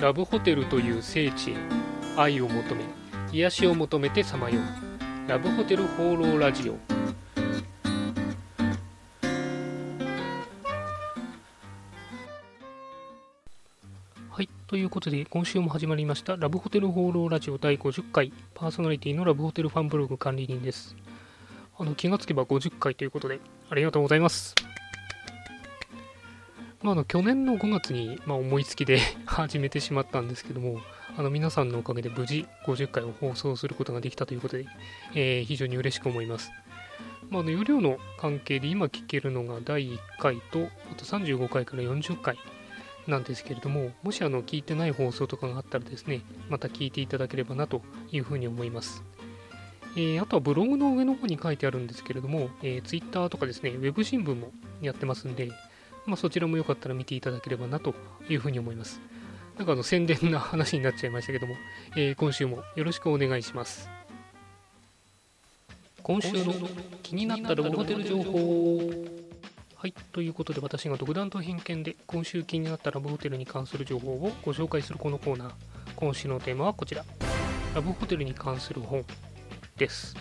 ラブホテルという聖地へ愛を求め癒しを求めてさまよう。ラブホテル放浪ラジオ。はいということで今週も始まりましたラブホテル放浪ラジオ第50回パーソナリティのラブホテルファンブログ管理人です。あの気がつけば50回ということでありがとうございます。まあ、あの去年の5月に、まあ、思いつきで 始めてしまったんですけども、あの皆さんのおかげで無事50回を放送することができたということで、えー、非常に嬉しく思います。まあ、の容量の関係で今聞けるのが第1回と、あと35回から40回なんですけれども、もしあの聞いてない放送とかがあったらですね、また聞いていただければなというふうに思います。えー、あとはブログの上の方に書いてあるんですけれども、えー、Twitter とかですね、ウェブ新聞もやってますんで、まあ、そちらもよかったら見ていただければなというふうに思います。なんかあの宣伝な話になっちゃいましたけども、えー、今週もよろしくお願いします。今週の気になったラブホテル情報はい、ということで私が独断と偏見で今週気になったラブホテルに関する情報をご紹介するこのコーナー。今週のテーマはこちら。ラブホテルに関する本です。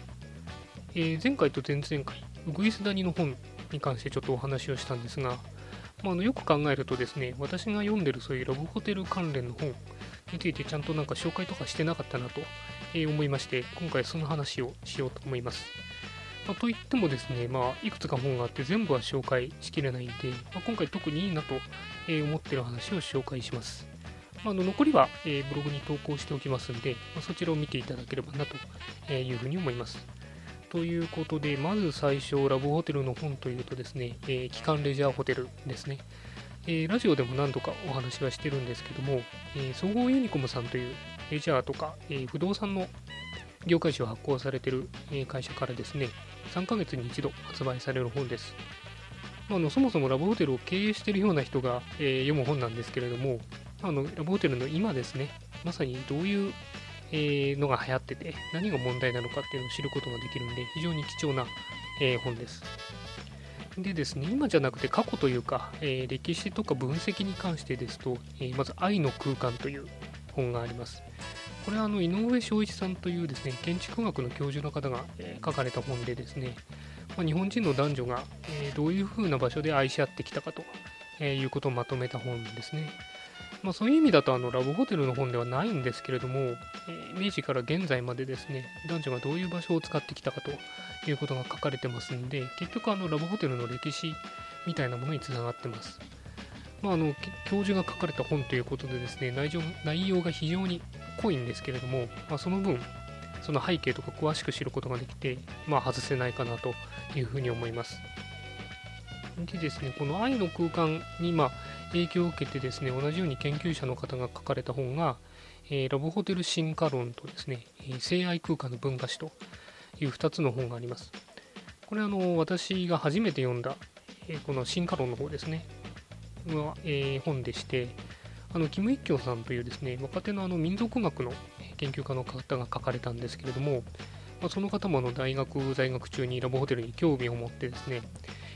えー、前回と前々回、ウグイス谷の本に関してちょっとお話をしたんですが、まあ、あのよく考えるとですね、私が読んでるそういうラブホテル関連の本についてちゃんとなんか紹介とかしてなかったなと思いまして、今回その話をしようと思います。まあ、といってもですね、まあ、いくつか本があって全部は紹介しきれないんで、まあ、今回特にいいなと思ってる話を紹介します。まあ、の残りは、えブログに投稿しておきますんで、まそちらを見ていただければなというふうに思います。ということで、まず最初、ラブホテルの本というとですね、えー、機関レジャーホテルですね。えー、ラジオでも何度かお話はしてるんですけども、えー、総合ユニコムさんというレジャーとか、えー、不動産の業界誌を発行されてる会社からですね、3ヶ月に一度発売される本です。まあ、のそもそもラブホテルを経営しているような人が、え読む本なんですけれども、あのラブホテルの今ですね、まさにどういうえー、のが流行ってて、何が問題なのかっていうのを知ることができるんで、非常に貴重な、えー、本です。でですね、今じゃなくて過去というか、えー、歴史とか分析に関してですと、えー、まず愛の空間という本があります。これはあの井上昭一さんというですね、建築学の教授の方が、書かれた本でですね、まあ、日本人の男女が、えどういう風な場所で愛し合ってきたかと、えいうことをまとめた本ですね。まあ、そういう意味だとあのラブホテルの本ではないんですけれども、えー、明治から現在までですね男女がどういう場所を使ってきたかということが書かれてますんで結局あのラブホテルの歴史みたいなものにつながってます。まあ、あの教授が書かれた本ということでですね内容内容が非常に濃いんですけれども、まあ、その分その背景とか詳しく知ることができて、まあ、外せないかなというふうに思います。でですね、この愛の空間にま影響を受けてですね、同じように研究者の方が書かれた本が、えー、ラブホテル進化論とですね、え性愛空間の文化史という2つの本があります。これあの、私が初めて読んだ、えー、この進化論の方ですね、は、えー、本でして、あの、キム・イッキョンさんというですね、若手のあの民族学の研究家の方が書かれたんですけれども、まあ、その方もあの大学在学中にラブホテルに興味を持ってですね、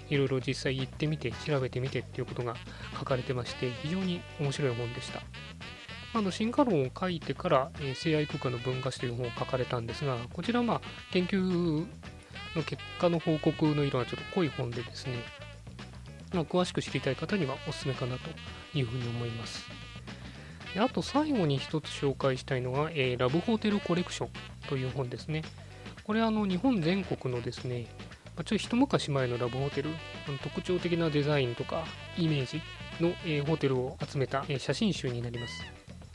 いろいろ実際行ってみて、調べてみてっていうことが書かれてまして、非常に面白い本でした。あの進化論を書いてから、え、性愛空間の文化史という本を書かれたんですが、こちらはまあ研究の結果の報告の色がちょっと濃い本でですね、まあ、詳しく知りたい方にはおすすめかなというふうに思います。であと最後に一つ紹介したいのが、えー、ラブホテルコレクションという本ですね。これあの日本全国のですね、まあ、ちょっと一昔前のラブホテル、特徴的なデザインとかイメージの、えー、ホテルを集めた、えー、写真集になります。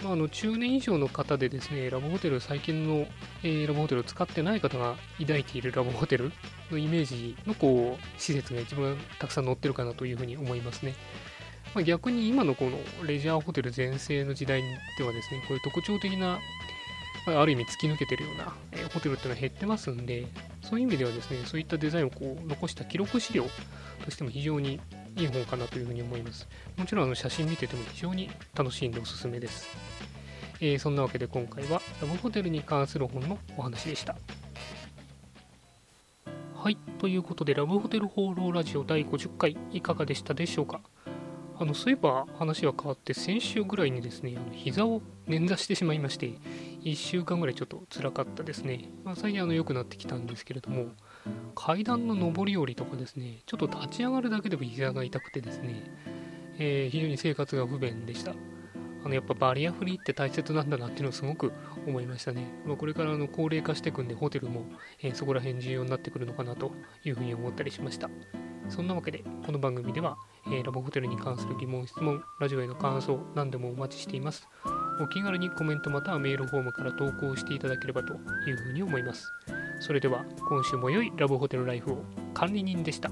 まあ、あの中年以上の方でですね、ラブホテル、最近の、えー、ラブホテルを使ってない方が抱いているラブホテルのイメージのこう施設が一番たくさん載ってるかなというふうに思いますね。まあ、逆に今のこのレジャーホテル全盛の時代ではですね、こういう特徴的なある意味突き抜けてるような、えホテルっていうのは減ってますんで、そういう意味ではですね、そういったデザインをこう残した記録資料としても非常にいい本かなというふうに思います。もちろんあの写真見てても非常に楽しいんでおすすめです。えー、そんなわけで今回はラブホテルに関する本のお話でした。はい、ということでラブホテル放浪ラジオ第50回いかがでしたでしょうか？あのそういえば話は変わって先週ぐらいにですねあの膝を捻挫してしまいまして1週間ぐらいちょっと辛かったですね、まあ、最近あの良くなってきたんですけれども階段の上り下りとかですねちょっと立ち上がるだけでも膝が痛くてですね、えー、非常に生活が不便でした。あのやっぱバリアフリーって大切なんだなっていうのをすごく思いましたね。まあ、これからあの高齢化していくんで、ホテルも、えー、そこら辺重要になってくるのかなというふうに思ったりしました。そんなわけで、この番組では、えー、ラボホテルに関する疑問、質問、ラジオへの感想、何でもお待ちしています。お気軽にコメントまたはメールフォームから投稿していただければというふうに思います。それでは、今週も良いラボホテルライフを管理人でした。